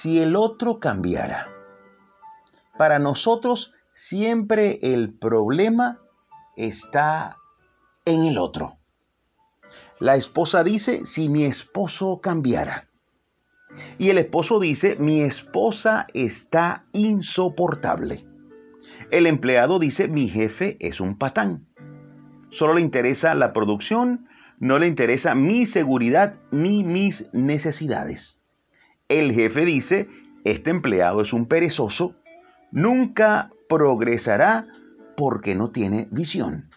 si el otro cambiara? Para nosotros siempre el problema está en el otro. La esposa dice, si mi esposo cambiara. Y el esposo dice, mi esposa está insoportable. El empleado dice, mi jefe es un patán. Solo le interesa la producción, no le interesa mi seguridad ni mis necesidades. El jefe dice, este empleado es un perezoso, nunca progresará porque no tiene visión.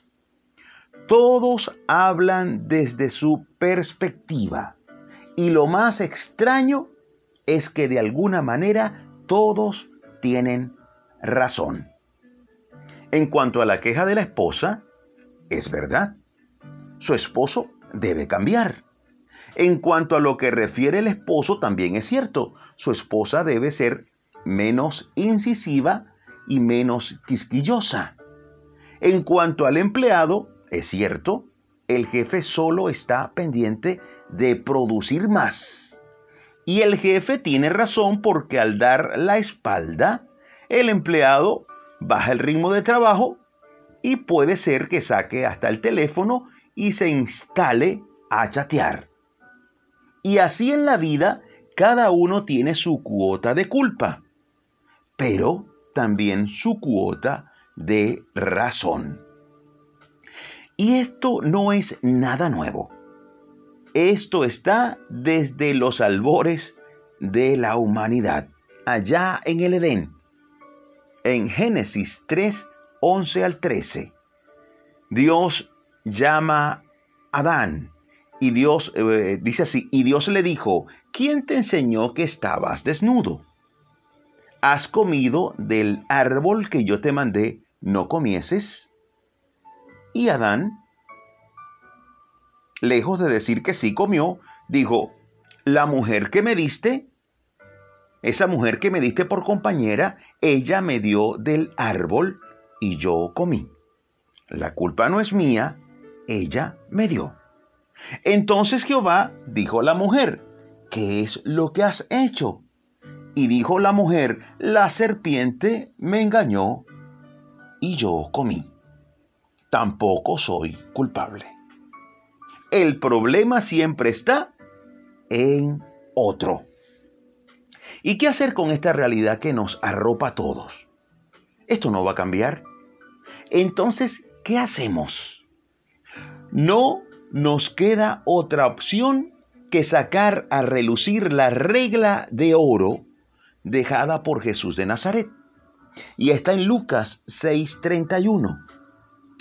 Todos hablan desde su perspectiva y lo más extraño es que de alguna manera todos tienen razón. En cuanto a la queja de la esposa, es verdad. Su esposo debe cambiar. En cuanto a lo que refiere el esposo, también es cierto. Su esposa debe ser menos incisiva y menos quisquillosa. En cuanto al empleado, es cierto, el jefe solo está pendiente de producir más. Y el jefe tiene razón porque al dar la espalda, el empleado baja el ritmo de trabajo y puede ser que saque hasta el teléfono y se instale a chatear. Y así en la vida, cada uno tiene su cuota de culpa, pero también su cuota de razón. Y esto no es nada nuevo. Esto está desde los albores de la humanidad, allá en el Edén. En Génesis 3, 11 al 13, Dios llama a Adán y Dios eh, dice así, y Dios le dijo, ¿quién te enseñó que estabas desnudo? ¿Has comido del árbol que yo te mandé, no comieses? Y Adán lejos de decir que sí comió, dijo, la mujer que me diste, esa mujer que me diste por compañera, ella me dio del árbol y yo comí. La culpa no es mía, ella me dio. Entonces Jehová dijo a la mujer, ¿qué es lo que has hecho? Y dijo la mujer, la serpiente me engañó y yo comí. Tampoco soy culpable. El problema siempre está en otro. ¿Y qué hacer con esta realidad que nos arropa a todos? Esto no va a cambiar. Entonces, ¿qué hacemos? No nos queda otra opción que sacar a relucir la regla de oro dejada por Jesús de Nazaret. Y está en Lucas 6:31.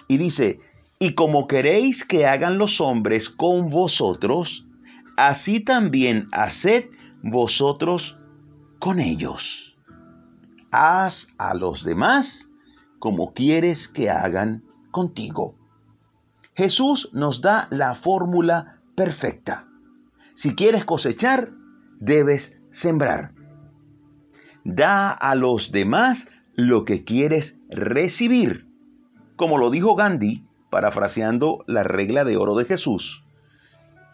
Y dice, y como queréis que hagan los hombres con vosotros, así también haced vosotros con ellos. Haz a los demás como quieres que hagan contigo. Jesús nos da la fórmula perfecta. Si quieres cosechar, debes sembrar. Da a los demás lo que quieres recibir. Como lo dijo Gandhi, parafraseando la regla de oro de Jesús.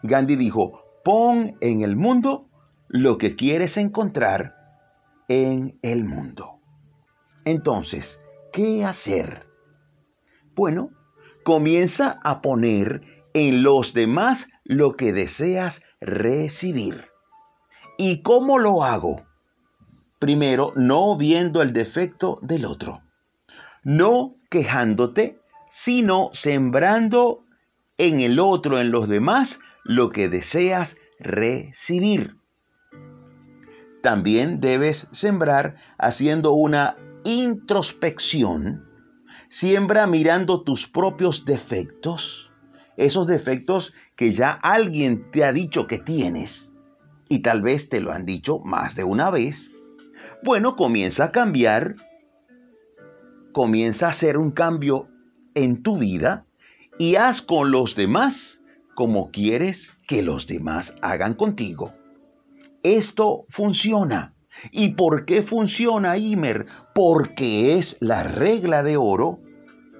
Gandhi dijo, pon en el mundo lo que quieres encontrar en el mundo. Entonces, ¿qué hacer? Bueno, comienza a poner en los demás lo que deseas recibir. ¿Y cómo lo hago? Primero, no viendo el defecto del otro, no quejándote sino sembrando en el otro, en los demás, lo que deseas recibir. También debes sembrar haciendo una introspección. Siembra mirando tus propios defectos, esos defectos que ya alguien te ha dicho que tienes y tal vez te lo han dicho más de una vez. Bueno, comienza a cambiar, comienza a hacer un cambio en tu vida y haz con los demás como quieres que los demás hagan contigo. Esto funciona. ¿Y por qué funciona, Imer? Porque es la regla de oro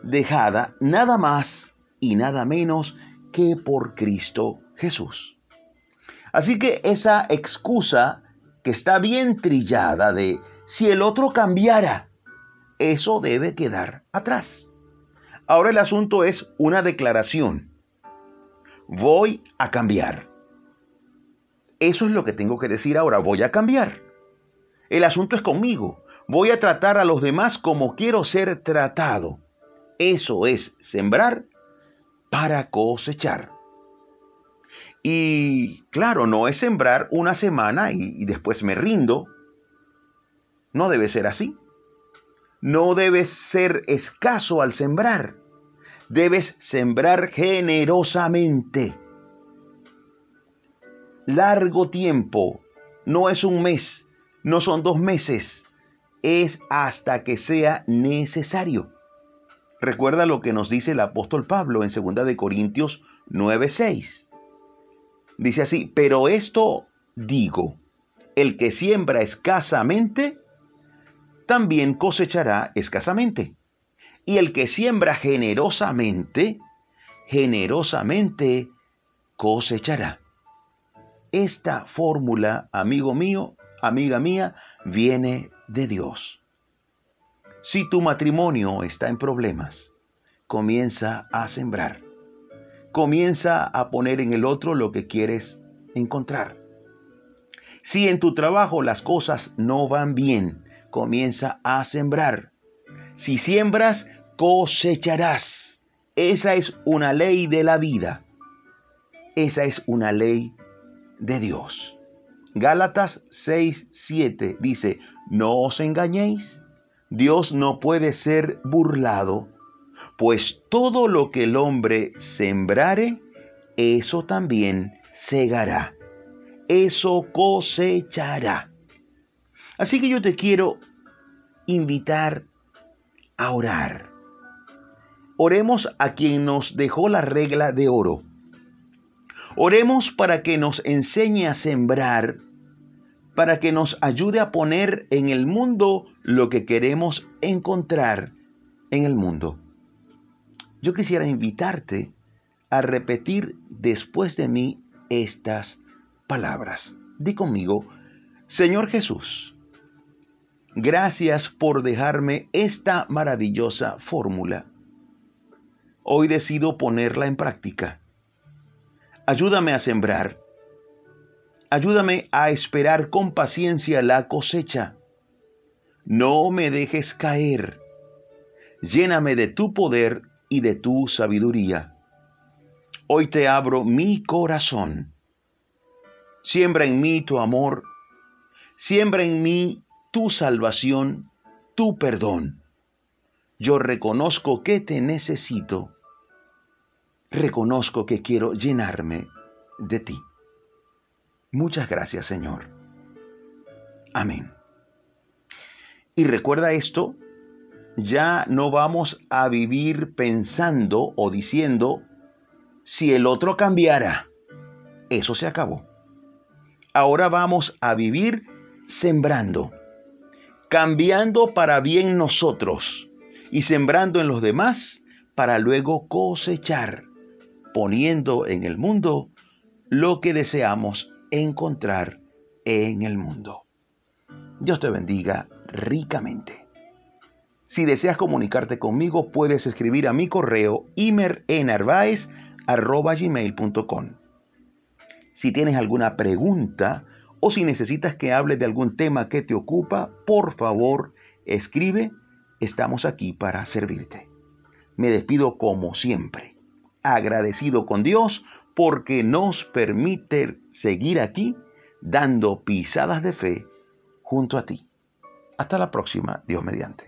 dejada nada más y nada menos que por Cristo Jesús. Así que esa excusa que está bien trillada de si el otro cambiara, eso debe quedar atrás. Ahora el asunto es una declaración. Voy a cambiar. Eso es lo que tengo que decir ahora, voy a cambiar. El asunto es conmigo. Voy a tratar a los demás como quiero ser tratado. Eso es sembrar para cosechar. Y claro, no es sembrar una semana y, después me rindo. No debe ser así. No debes ser escaso al sembrar. Debes sembrar generosamente. Largo tiempo. No es un mes. No son dos meses. Es hasta que sea necesario. Recuerda lo que nos dice el apóstol Pablo en 2 de Corintios 9:6. Dice así, pero esto digo, el que siembra escasamente, también cosechará escasamente. Y el que siembra generosamente, generosamente cosechará. Esta fórmula, amigo mío, amiga mía, viene de Dios. Si tu matrimonio está en problemas, comienza a sembrar comienza a poner en el otro lo que quieres encontrar. Si en tu trabajo las cosas no van bien, comienza a sembrar. Si siembras, cosecharás. Esa es una ley de la vida. Esa es una ley de Dios. Gálatas 6, 7 dice, no os engañéis, Dios no puede ser burlado pues todo lo que el hombre sembrare, eso también segará, eso cosechará. Así que yo te quiero invitar a orar. Oremos a quien nos dejó la regla de oro. Oremos para que nos enseñe a sembrar, para que nos ayude a poner en el mundo lo que queremos encontrar en el mundo yo quisiera invitarte a repetir después de mí estas palabras. Di conmigo, Señor Jesús, gracias por dejarme esta maravillosa fórmula. Hoy decido ponerla en práctica. Ayúdame a sembrar. Ayúdame a esperar con paciencia la cosecha. No me dejes caer. Lléname de tu poder y de tu sabiduría. Hoy te abro mi corazón. Siembra en mí tu amor, siembra en mí tu salvación, tu perdón. Yo reconozco que te necesito, reconozco que quiero llenarme de ti. Muchas gracias, Señor. Amén. Y recuerda esto, ya no vamos a vivir pensando o diciendo, si el otro cambiara, eso se acabó. Ahora vamos a vivir sembrando, cambiando para bien nosotros y sembrando en los demás para luego cosechar, poniendo en el mundo lo que deseamos encontrar en el mundo. Dios te bendiga ricamente. Si deseas comunicarte conmigo, puedes escribir a mi correo imerenarvaez.com. Si tienes alguna pregunta o si necesitas que hable de algún tema que te ocupa, por favor, escribe. Estamos aquí para servirte. Me despido como siempre, agradecido con Dios porque nos permite seguir aquí dando pisadas de fe junto a ti. Hasta la próxima, Dios mediante.